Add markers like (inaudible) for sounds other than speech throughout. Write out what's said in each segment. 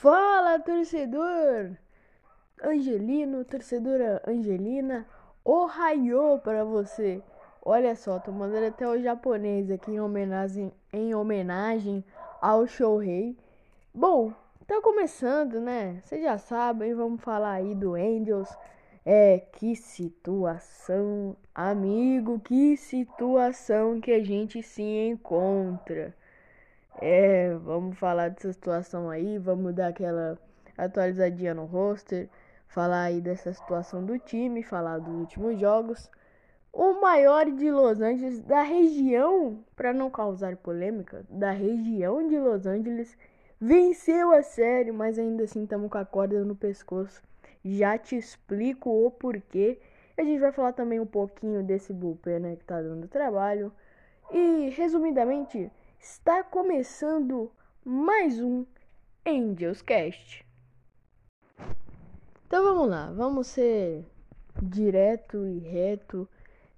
Fala, torcedor! Angelino, torcedora Angelina, ohayô para você! Olha só, tô mandando até o japonês aqui em homenagem, em homenagem ao Shohei. Bom, tá começando, né? Vocês já sabem, vamos falar aí do Angels. É, que situação, amigo, que situação que a gente se encontra. É, vamos falar dessa situação aí, vamos dar aquela atualizadinha no roster, falar aí dessa situação do time, falar dos últimos jogos. O maior de Los Angeles, da região, para não causar polêmica, da região de Los Angeles, venceu a série, mas ainda assim estamos com a corda no pescoço. Já te explico o porquê. A gente vai falar também um pouquinho desse bullpen né, que tá dando trabalho. E, resumidamente, Está começando mais um Angels Cast. Então vamos lá, vamos ser direto e reto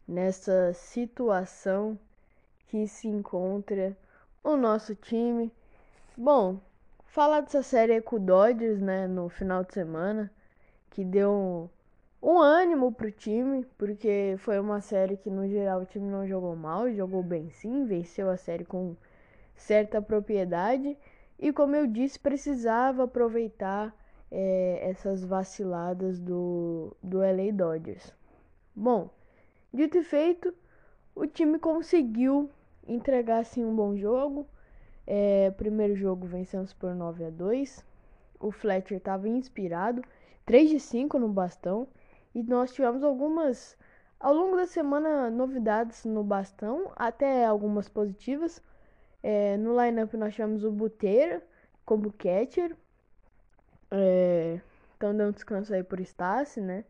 nessa situação que se encontra o nosso time. Bom, falar dessa série com o Dodgers, né, no final de semana, que deu um, um ânimo pro time, porque foi uma série que no geral o time não jogou mal, jogou bem sim, venceu a série com certa propriedade e, como eu disse, precisava aproveitar é, essas vaciladas do, do LA Dodgers. Bom, dito e feito, o time conseguiu entregar assim, um bom jogo. É, primeiro jogo vencemos por 9 a 2. O Fletcher estava inspirado, 3 de 5 no bastão. E nós tivemos algumas, ao longo da semana, novidades no bastão, até algumas positivas. É, no lineup nós tivemos o Buteira como catcher. É, então dando descanso aí por Stassi, né?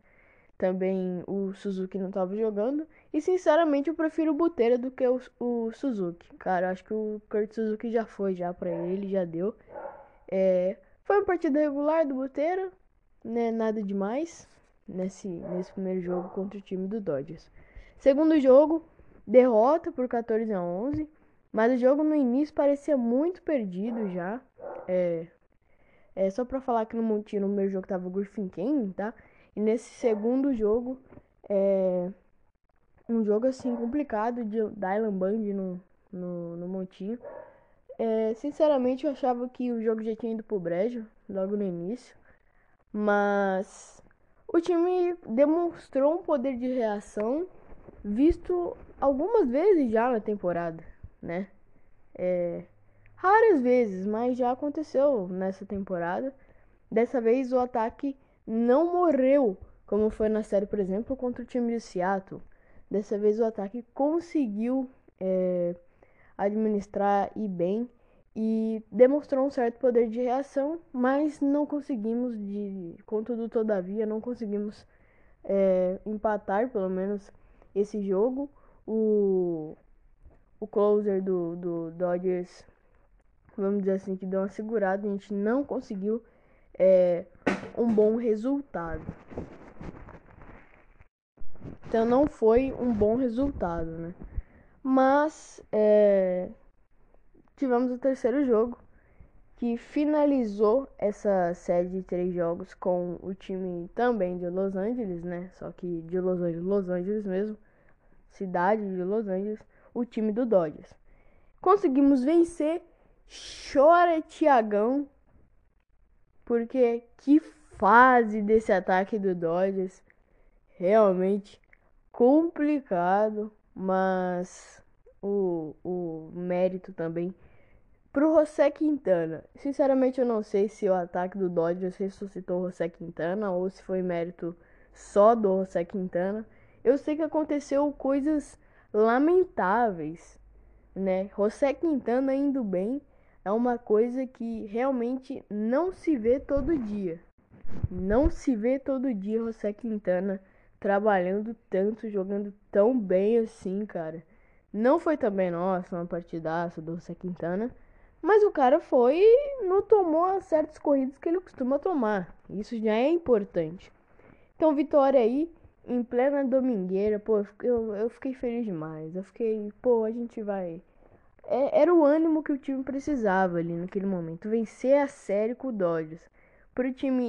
Também o Suzuki não estava jogando. E sinceramente eu prefiro o Buteira do que o, o Suzuki. Cara, acho que o Kurt Suzuki já foi já para ele, já deu. É, foi uma partida regular do Buteira, né? Nada demais nesse, nesse primeiro jogo contra o time do Dodgers. Segundo jogo, derrota por 14 a 11. Mas o jogo no início parecia muito perdido já. É, é só pra falar que no Montinho, no meu jogo tava o Griffin Kane, tá? E nesse segundo jogo, é um jogo assim complicado de Dylan Band no, no, no Montinho. É, sinceramente, eu achava que o jogo já tinha ido pro brejo logo no início. Mas o time demonstrou um poder de reação visto algumas vezes já na temporada né? É, raras vezes, mas já aconteceu nessa temporada. Dessa vez o ataque não morreu, como foi na série, por exemplo, contra o time de Seattle. Dessa vez o ataque conseguiu é, administrar e bem e demonstrou um certo poder de reação, mas não conseguimos, de contudo, todavia, não conseguimos é, empatar, pelo menos, esse jogo. O, o closer do, do Dodgers, vamos dizer assim, que deu uma segurada, a gente não conseguiu é, um bom resultado. Então não foi um bom resultado, né? Mas é, tivemos o terceiro jogo que finalizou essa série de três jogos com o time também de Los Angeles, né? Só que de Los Angeles, Los Angeles mesmo, cidade de Los Angeles o time do Dodgers. Conseguimos vencer. Chora Tiagão. Porque que fase desse ataque do Dodgers. Realmente complicado. Mas o, o mérito também pro José Quintana. Sinceramente, eu não sei se o ataque do Dodgers ressuscitou o José Quintana ou se foi mérito só do José Quintana. Eu sei que aconteceu coisas lamentáveis, né? José Quintana indo bem é uma coisa que realmente não se vê todo dia. Não se vê todo dia José Quintana trabalhando tanto, jogando tão bem assim, cara. Não foi também, nossa, uma partidaça do José Quintana. Mas o cara foi não tomou certas corridas que ele costuma tomar. Isso já é importante. Então, vitória aí em plena domingueira, pô, eu, eu fiquei feliz demais. Eu fiquei, pô, a gente vai. é, era o ânimo que o time precisava ali naquele momento. Vencer a série com o Dodgers. Para o time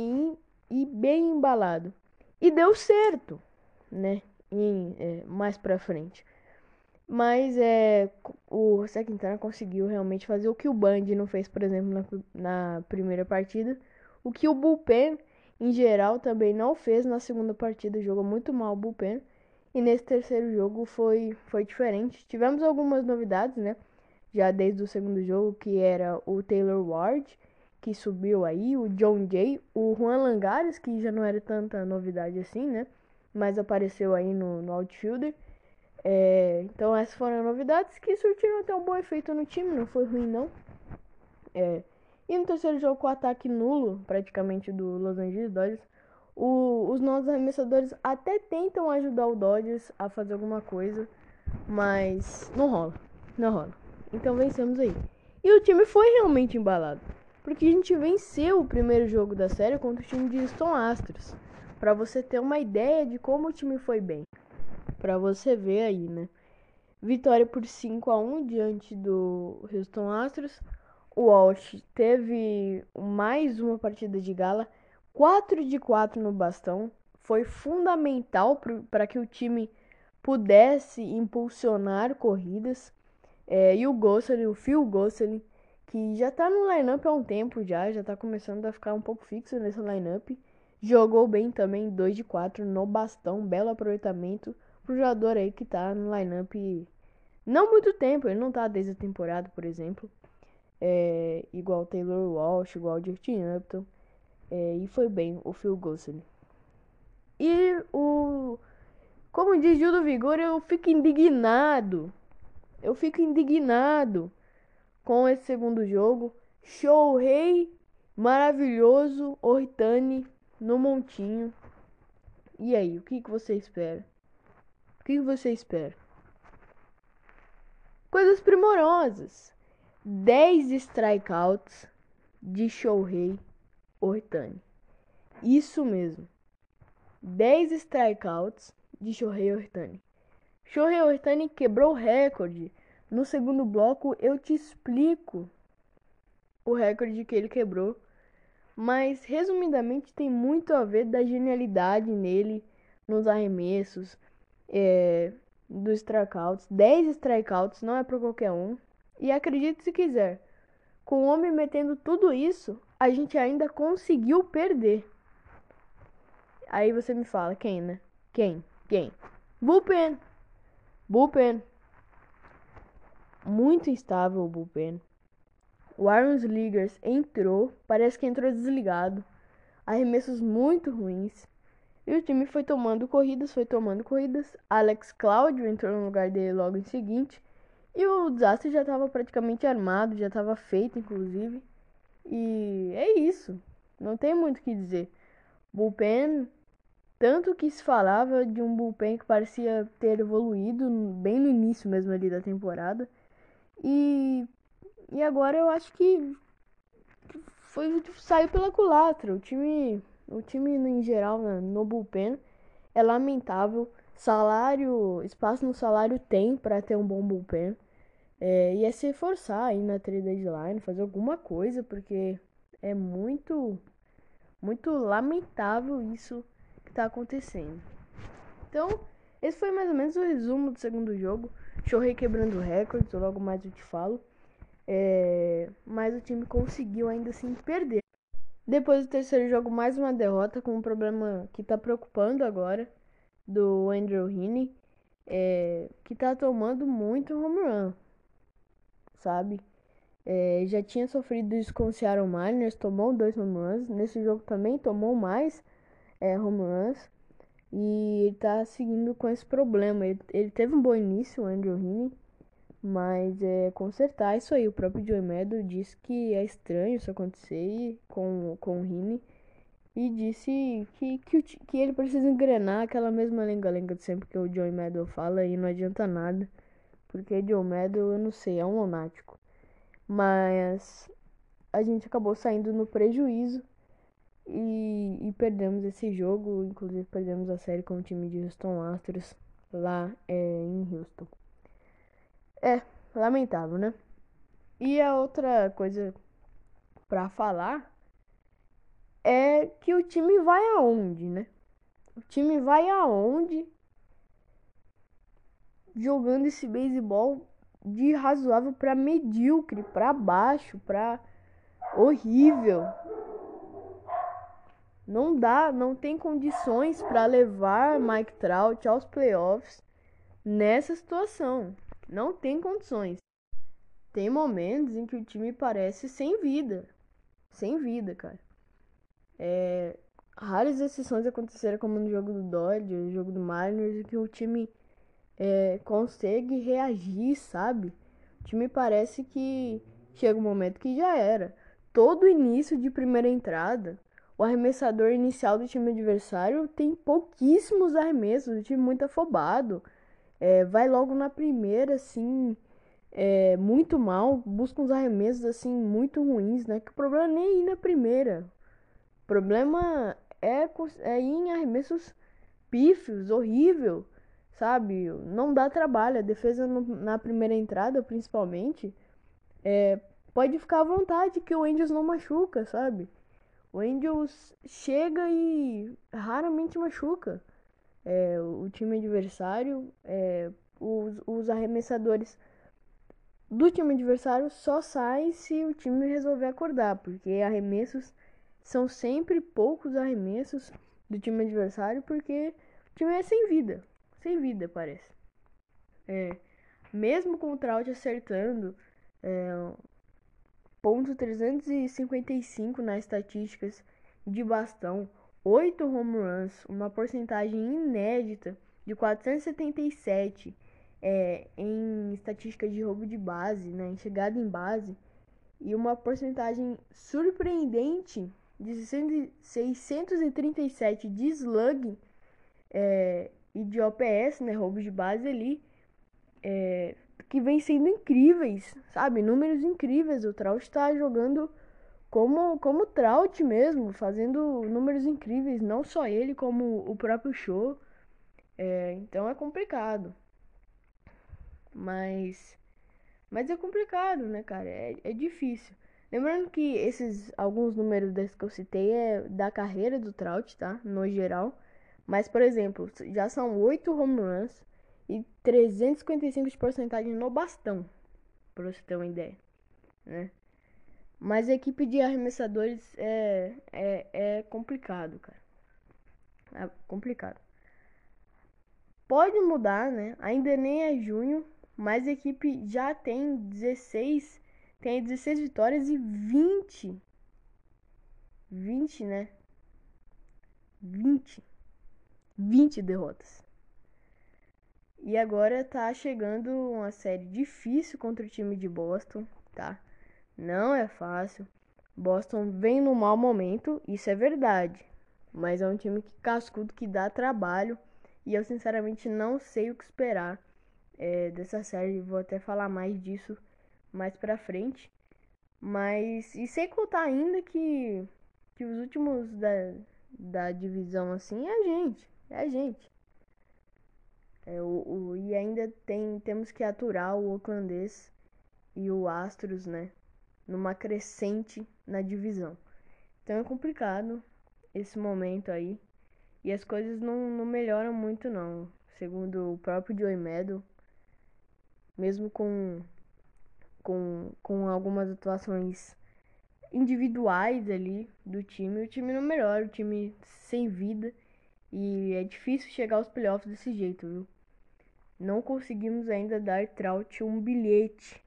ir, ir, bem embalado. E deu certo, né? E, é, mais pra frente. Mas é, o José Quintana conseguiu realmente fazer o que o Band não fez, por exemplo, na, na primeira partida. O que o Bullpen, em geral, também não fez na segunda partida. Jogou muito mal o Bullpen. E nesse terceiro jogo foi, foi diferente. Tivemos algumas novidades, né? Já desde o segundo jogo, que era o Taylor Ward, que subiu aí, o John Jay, o Juan Langares, que já não era tanta novidade assim, né? Mas apareceu aí no, no outfielder. É, então essas foram novidades que surtiram até um bom efeito no time, não foi ruim não. É, e no terceiro jogo com o ataque nulo, praticamente, do Los Angeles Dodgers, o, os nossos arremessadores até tentam ajudar o Dodgers a fazer alguma coisa, mas não rola, não rola. Então vencemos aí. E o time foi realmente embalado, porque a gente venceu o primeiro jogo da série contra o time de Houston Astros, para você ter uma ideia de como o time foi bem. Para você ver aí, né? Vitória por 5 a 1 diante do Houston Astros. O Walsh teve mais uma partida de gala 4 de 4 no bastão foi fundamental para que o time pudesse impulsionar corridas. É, e o Gosselin, o Phil Gosselin, que já está no lineup há um tempo já, já está começando a ficar um pouco fixo nesse lineup. Jogou bem também 2 de 4 no bastão, belo aproveitamento pro jogador aí que está no lineup não muito tempo, ele não está desde a temporada, por exemplo. É, igual Taylor Walsh, igual Justin Upton. É, e foi bem o Phil Gosselin. E o. Como diz Gil do Vigor, eu fico indignado. Eu fico indignado com esse segundo jogo. Show rei maravilhoso, Ortani no montinho. E aí, o que, que você espera? O que, que você espera? Coisas primorosas. 10 strikeouts de Shohei Ortani. Isso mesmo. 10 strikeouts de Shohei Ortani. Shohei Ortani quebrou o recorde. No segundo bloco eu te explico o recorde que ele quebrou. Mas resumidamente tem muito a ver da genialidade nele nos arremessos, é, dos strikeouts. 10 strikeouts não é para qualquer um. E acredite se quiser, com o homem metendo tudo isso, a gente ainda conseguiu perder. Aí você me fala, quem, né? Quem? Quem? Bullpen. Bullpen. Muito instável o Bullpen. O Aaron Sliggers entrou, parece que entrou desligado. Arremessos muito ruins. E o time foi tomando corridas, foi tomando corridas. Alex Claudio entrou no lugar dele logo em seguinte. E o desastre já estava praticamente armado, já estava feito, inclusive. E é isso. Não tem muito o que dizer. Bullpen, tanto que se falava de um bullpen que parecia ter evoluído bem no início mesmo ali da temporada. E, e agora eu acho que foi saiu pela culatra. O time, o time em geral no bullpen é lamentável. Salário, espaço no salário tem para ter um bom bullpen. É, e é se forçar aí na trade deadline, fazer alguma coisa, porque é muito, muito lamentável isso que está acontecendo. Então, esse foi mais ou menos o resumo do segundo jogo. Chorrei quebrando recordes, logo mais eu te falo. É, mas o time conseguiu ainda assim perder. Depois do terceiro jogo, mais uma derrota com um problema que está preocupando agora do Andrew Heaney, é, que está tomando muito home run sabe? É, já tinha sofrido isso com o Seattle Mariners, tomou dois home runs. Nesse jogo também tomou mais é, home runs. E ele tá seguindo com esse problema. Ele, ele teve um bom início, o Andrew Heaney. Mas é consertar isso aí. O próprio Joey Meadow disse que é estranho isso acontecer com, com o Heaney. E disse que, que, que ele precisa engrenar aquela mesma lenga-lenga de sempre que o Joey Meadow fala e não adianta nada. Porque Diomedo, eu não sei, é um lunático. Mas a gente acabou saindo no prejuízo e, e, perdemos esse jogo. Inclusive perdemos a série com o time de Houston Astros lá é, em Houston. É, lamentável, né? E a outra coisa para falar é que o time vai aonde, né? O time vai aonde jogando esse beisebol de razoável para medíocre, para baixo, para horrível. Não dá, não tem condições para levar Mike Trout aos playoffs nessa situação. Não tem condições. Tem momentos em que o time parece sem vida. Sem vida, cara. É, raras exceções aconteceram como no jogo do Dodgers, no jogo do Mariners, que o time é, consegue reagir, sabe? O time parece que chega um momento que já era. Todo início de primeira entrada, o arremessador inicial do time adversário tem pouquíssimos arremessos, o time muito afobado. É, vai logo na primeira, assim, é, muito mal, busca uns arremessos, assim, muito ruins, né? Que o problema nem é ir na primeira. Problema é, é em arremessos pífios, horrível sabe? Não dá trabalho. A defesa no, na primeira entrada, principalmente, é, pode ficar à vontade que o Angels não machuca, sabe? O Angels chega e raramente machuca. É, o time adversário, é, os, os arremessadores do time adversário só saem se o time resolver acordar, porque arremessos são sempre poucos arremessos do time adversário, porque o time é sem vida sem vida, parece. É, mesmo com o Trout acertando é, ponto 355 nas estatísticas de bastão, 8 home runs, uma porcentagem inédita de 477 é, em estatísticas de roubo de base, né, em chegada em base, e uma porcentagem surpreendente de 637 de slug é, e de OPS, né, roubos de base ali, é, que vem sendo incríveis, sabe? Números incríveis. O Trout está jogando como como Trout mesmo, fazendo números incríveis, não só ele, como o próprio show. É, então é complicado. Mas mas é complicado, né, cara? É, é difícil. Lembrando que esses alguns números desses que eu citei é da carreira do Trout, tá? No geral. Mas, por exemplo, já são 8 home runs e 355 de porcentagem no bastão, para você ter uma ideia, né? Mas a equipe de arremessadores é, é, é complicado, cara. É complicado. Pode mudar, né? Ainda nem é junho, mas a equipe já tem 16, tem 16 vitórias e 20. 20, né? 20 20 derrotas. E agora tá chegando uma série difícil contra o time de Boston, tá? Não é fácil. Boston vem no mau momento, isso é verdade. Mas é um time que cascudo que dá trabalho. E eu sinceramente não sei o que esperar é, dessa série. Vou até falar mais disso mais pra frente. Mas. E sem contar ainda que, que os últimos da, da divisão assim é a gente. É a gente. É, o, o, e ainda tem, temos que aturar o Oaklandês e o Astros, né? Numa crescente na divisão. Então é complicado esse momento aí. E as coisas não, não melhoram muito não. Segundo o próprio Joey Meadow, mesmo com, com, com algumas atuações individuais ali do time, o time não melhora, o time sem vida. E é difícil chegar aos playoffs desse jeito, viu? Não conseguimos ainda dar Trout um bilhete,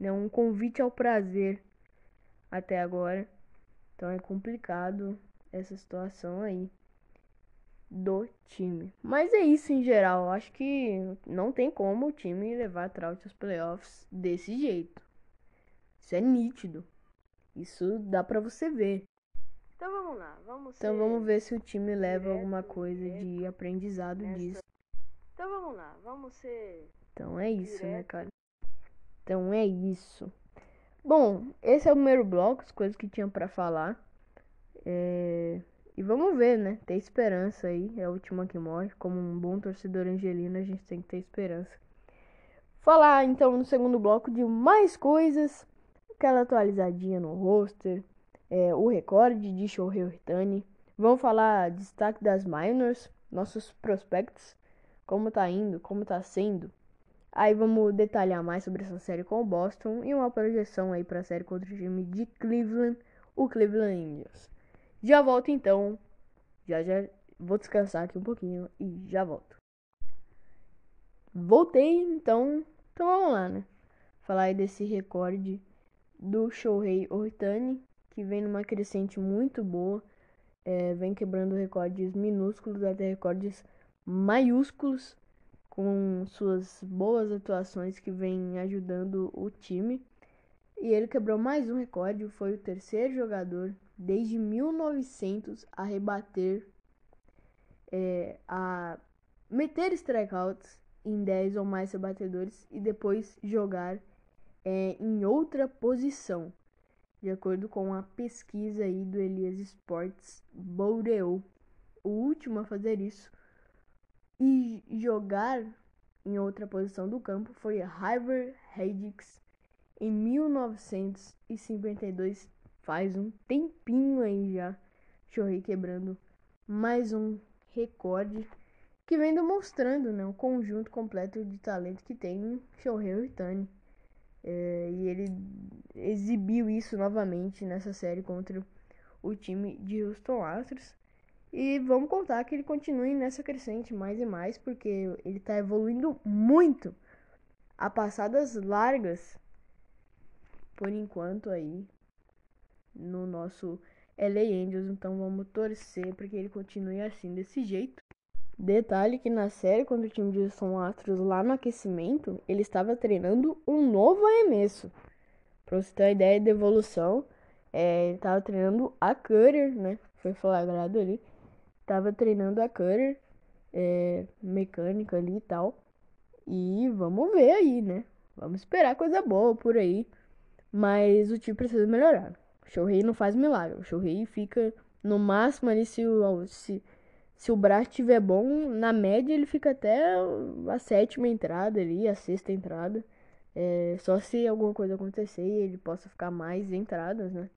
né? um convite ao prazer até agora. Então é complicado essa situação aí do time. Mas é isso em geral. Acho que não tem como o time levar Trout aos playoffs desse jeito. Isso é nítido. Isso dá para você ver. Então vamos lá, vamos Então vamos ver se o time leva alguma coisa de aprendizado nessa... disso. Então vamos lá, vamos ser. Então é isso, né, direto. né, cara? Então é isso. Bom, esse é o primeiro bloco, as coisas que tinha para falar. É... E vamos ver, né? Ter esperança aí. É a última que morre. Como um bom torcedor angelino, a gente tem que ter esperança. falar então no segundo bloco de mais coisas, aquela atualizadinha no roster, é, o recorde de Shohei Ohtani. Vamos falar destaque das minors, nossos prospectos, como tá indo, como tá sendo. Aí vamos detalhar mais sobre essa série com o Boston e uma projeção aí para a série contra o time de Cleveland, o Cleveland Indians. Já volto então. Já já vou descansar aqui um pouquinho e já volto. Voltei, então, então vamos lá, né? Falar aí desse recorde do Shohei Ohtani, que vem numa crescente muito boa, é, vem quebrando recordes minúsculos até recordes maiúsculos com suas boas atuações que vem ajudando o time. E ele quebrou mais um recorde, foi o terceiro jogador desde 1900 a rebater, é, a meter strikeouts em 10 ou mais rebatedores e depois jogar é, em outra posição, de acordo com a pesquisa aí do Elias Sports Bordeaux. O último a fazer isso e jogar em outra posição do campo foi Harvard Hedges em 1952. Faz um tempinho aí já. Shohei quebrando mais um recorde que vem demonstrando né, o conjunto completo de talento que tem Shohei Ohtani. É, e ele exibiu isso novamente nessa série contra o time de Houston Astros. E vamos contar que ele continue nessa crescente mais e mais, porque ele está evoluindo muito a passadas largas, por enquanto aí, no nosso LA Angels. Então vamos torcer para que ele continue assim, desse jeito. Detalhe que na série, quando o time de São Astros lá no aquecimento, ele estava treinando um novo arremesso. Para você ter uma ideia de evolução, é, ele estava treinando a cutter, né? Foi flagrado ali tava treinando a cutter é, mecânica ali e tal. E vamos ver aí, né? Vamos esperar coisa boa por aí. Mas o time precisa melhorar. Shohei não faz milagre. O Shohei fica no máximo ali se o, se, se o braço estiver bom, na média ele fica até a sétima entrada ali, a sexta entrada. É, só se alguma coisa acontecer e ele possa ficar mais entradas, né?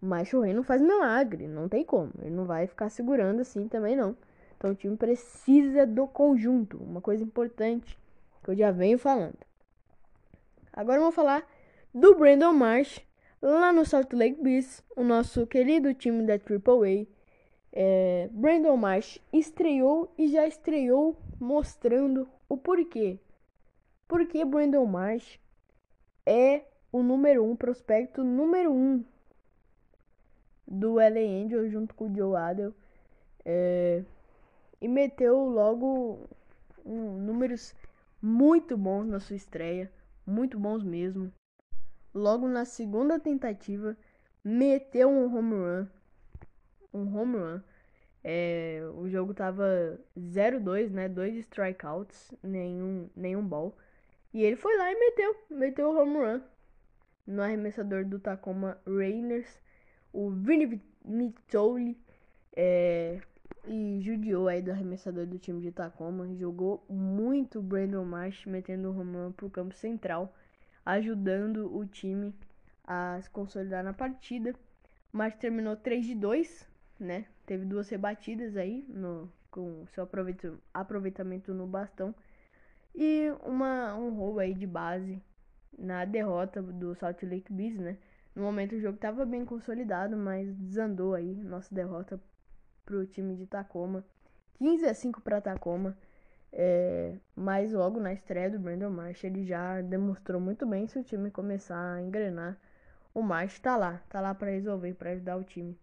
Mas Shohei não faz milagre, não tem como. Ele não vai ficar segurando assim também não. Então o time precisa do conjunto, uma coisa importante que eu já venho falando. Agora vamos falar do Brandon Marsh lá no Salt Lake Beast, o nosso querido time da AAA. É, Brandon Marsh estreou e já estreou mostrando o porquê. Porque Brandon Marsh é o número um, prospecto número um do LA Angel junto com o Joe Adel. É, e meteu logo um, números muito bons na sua estreia, muito bons mesmo. Logo na segunda tentativa, meteu um home run. Um home run. É, o jogo tava 0-2, né? Dois strikeouts, nenhum, nenhum ball. E ele foi lá e meteu, meteu o home run no arremessador do Tacoma Rainers o Vini Mitoli é, e judiou aí do arremessador do time de Tacoma. Jogou muito Brandon Marsh, metendo o home run pro campo central, ajudando o time a se consolidar na partida. Marsh terminou 3 de 2, né? Teve duas rebatidas aí no, com seu aproveitamento no bastão. E uma, um roubo aí de base na derrota do Salt Lake Bees, né? No momento o jogo estava bem consolidado, mas desandou aí nossa derrota pro time de Tacoma. 15 a 5 para Tacoma. É, mas logo na estreia do Brandon Marsh ele já demonstrou muito bem se o time começar a engrenar. O Marsh tá lá, tá lá para resolver, para ajudar o time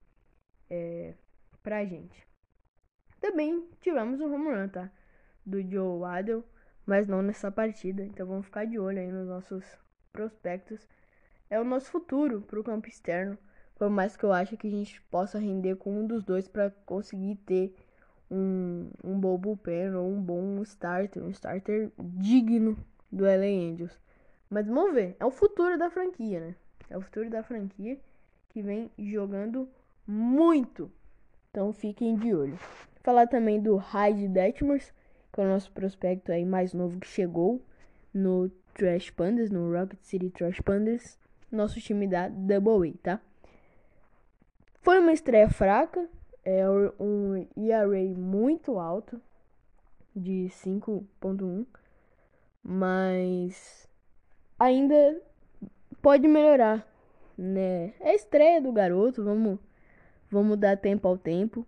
é, pra gente. Também tivemos um home run, tá? Do Joe Waddell, mas não nessa partida. Então vamos ficar de olho aí nos nossos prospectos é o nosso futuro para o campo externo. Por mais que eu ache que a gente possa render com um dos dois para conseguir ter um, um bom bullpen ou um bom starter, um starter digno do LA Angels. Mas vamos ver, é o futuro da franquia, né? É o futuro da franquia que vem jogando muito. Então fiquem de olho. Falar também do Hyde Detmers, que é o nosso prospecto aí mais novo que chegou no Trash Pandas, no Rocket City Trash Pandas, nosso time da Double A, tá? Foi uma estreia fraca, é um ERA muito alto, de 5.1, mas ainda pode melhorar, né? É a estreia do garoto, vamos, vamos dar tempo ao tempo.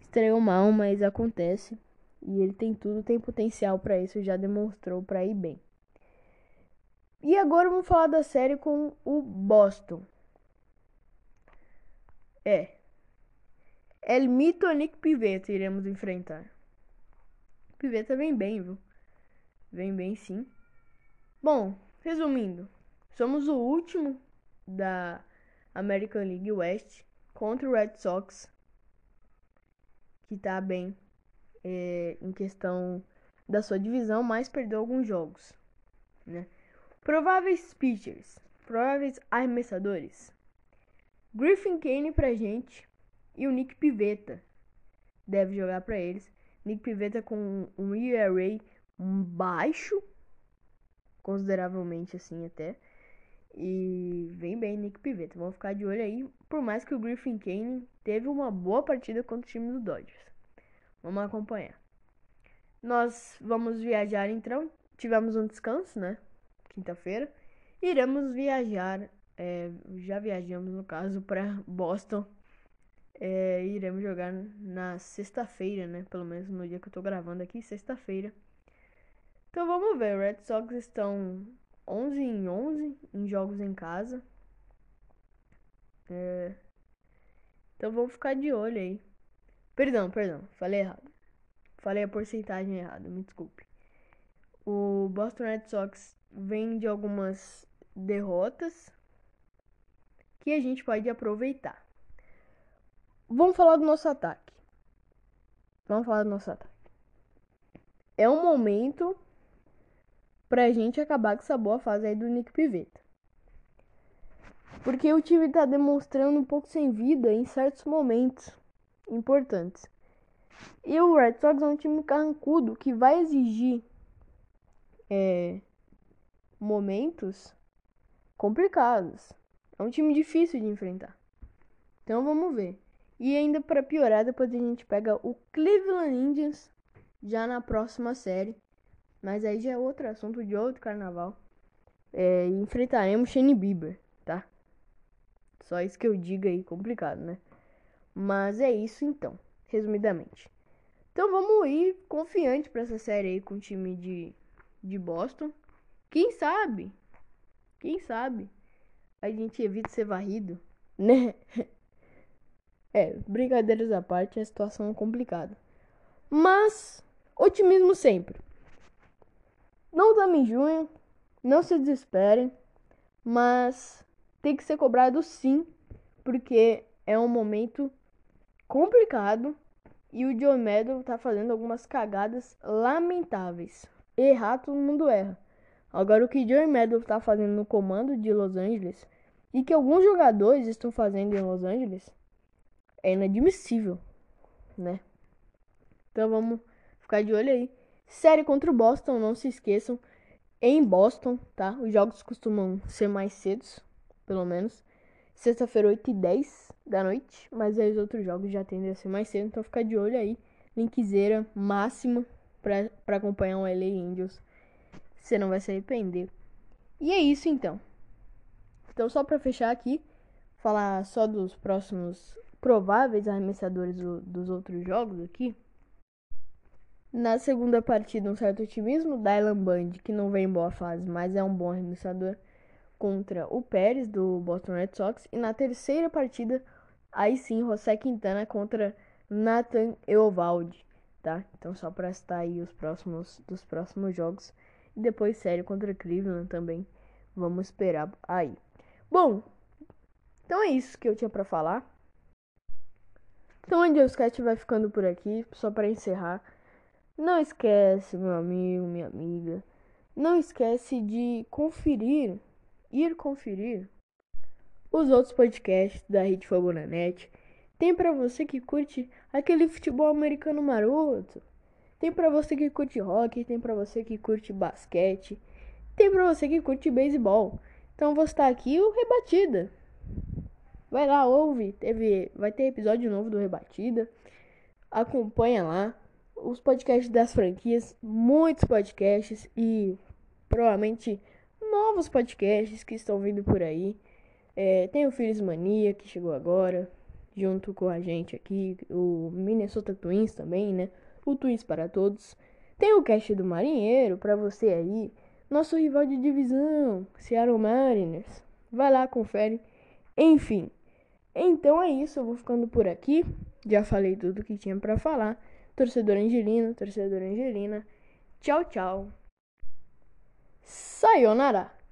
Estreou mal, mas acontece. E ele tem tudo, tem potencial para isso, já demonstrou para ir bem. E agora vamos falar da série com o Boston. É. El Mito Nick Pivetta iremos enfrentar. Pivetta vem bem, viu? Vem bem sim. Bom, resumindo, somos o último da American League West contra o Red Sox, que tá bem é, em questão da sua divisão, mas perdeu alguns jogos, né? Prováveis pitchers, prováveis arremessadores. Griffin Kane pra gente e o Nick Pivetta deve jogar para eles. Nick Pivetta com um ERA baixo, consideravelmente assim até. E vem bem Nick Pivetta. Vamos ficar de olho aí. Por mais que o Griffin Kane teve uma boa partida contra o time do Dodgers. Vamos acompanhar. Nós vamos viajar então. Tivemos um descanso, né? Quinta-feira. Iremos viajar. É, já viajamos, no caso, para Boston. É, iremos jogar na sexta-feira, né? Pelo menos no dia que eu tô gravando aqui, sexta-feira. Então vamos ver. Red Sox estão 11 em 11 em jogos em casa. É... Então vamos ficar de olho aí. Perdão, perdão, falei errado. Falei a porcentagem errada, me desculpe. O Boston Red Sox vem de algumas derrotas que a gente pode aproveitar. Vamos falar do nosso ataque. Vamos falar do nosso ataque. É um momento pra gente acabar com essa boa fase aí do Nick Pivetta. Porque o time tá demonstrando um pouco sem vida em certos momentos importantes. E o Red Sox é um time carrancudo que vai exigir é, momentos complicados. É um time difícil de enfrentar. Então vamos ver. E ainda para piorar, depois a gente pega o Cleveland Indians já na próxima série. Mas aí já é outro assunto de outro carnaval. É, enfrentaremos Shane Bieber, tá? Só isso que eu digo aí, complicado, né? Mas é isso então, resumidamente. Então vamos ir confiante para essa série aí com o time de, de Boston. Quem sabe? Quem sabe? A gente evita ser varrido, né? (laughs) É, brincadeiras à parte, a situação é complicada. Mas, otimismo sempre. Não estamos em junho, não se desesperem, mas tem que ser cobrado sim, porque é um momento complicado e o Meadow tá fazendo algumas cagadas lamentáveis. Errar, todo mundo erra. Agora, o que Meadow tá fazendo no comando de Los Angeles e que alguns jogadores estão fazendo em Los Angeles é inadmissível, né? Então vamos ficar de olho aí. Série contra o Boston, não se esqueçam. Em Boston, tá? Os jogos costumam ser mais cedos, pelo menos. Sexta-feira, 8 e 10 da noite. Mas aí os outros jogos já tendem a ser mais cedo. Então fica de olho aí. Linkzeira máximo pra, pra acompanhar o LA Angels. Você não vai se arrepender. E é isso então. Então só pra fechar aqui. Falar só dos próximos prováveis arremessadores do, dos outros jogos aqui. Na segunda partida, um certo otimismo. Dylan Band, que não vem em boa fase, mas é um bom arremessador contra o Pérez do Boston Red Sox. E na terceira partida, aí sim, José Quintana contra Nathan Eovaldi, tá? Então só para estar aí os próximos dos próximos jogos e depois série contra Cleveland também. Vamos esperar aí. Bom, então é isso que eu tinha para falar. Então o Angelsketch vai ficando por aqui, só para encerrar. Não esquece, meu amigo, minha amiga, não esquece de conferir ir conferir os outros podcasts da Rede Fabonanet. Tem para você que curte aquele futebol americano maroto. Tem para você que curte rock, tem para você que curte basquete. tem pra você que curte beisebol. Então vou estar aqui o Rebatida. Vai lá, ouve. Teve, vai ter episódio novo do Rebatida. Acompanha lá os podcasts das franquias, muitos podcasts e provavelmente novos podcasts que estão vindo por aí. É, tem o Filhos Mania que chegou agora, junto com a gente aqui, o Minnesota Twins também, né? O Twins para todos. Tem o cast do Marinheiro para você aí, nosso rival de divisão, Seattle Mariners. Vai lá, confere. Enfim. Então é isso, eu vou ficando por aqui. Já falei tudo que tinha para falar torcedor angelino, torcedor angelina. Tchau, tchau. Sayonara.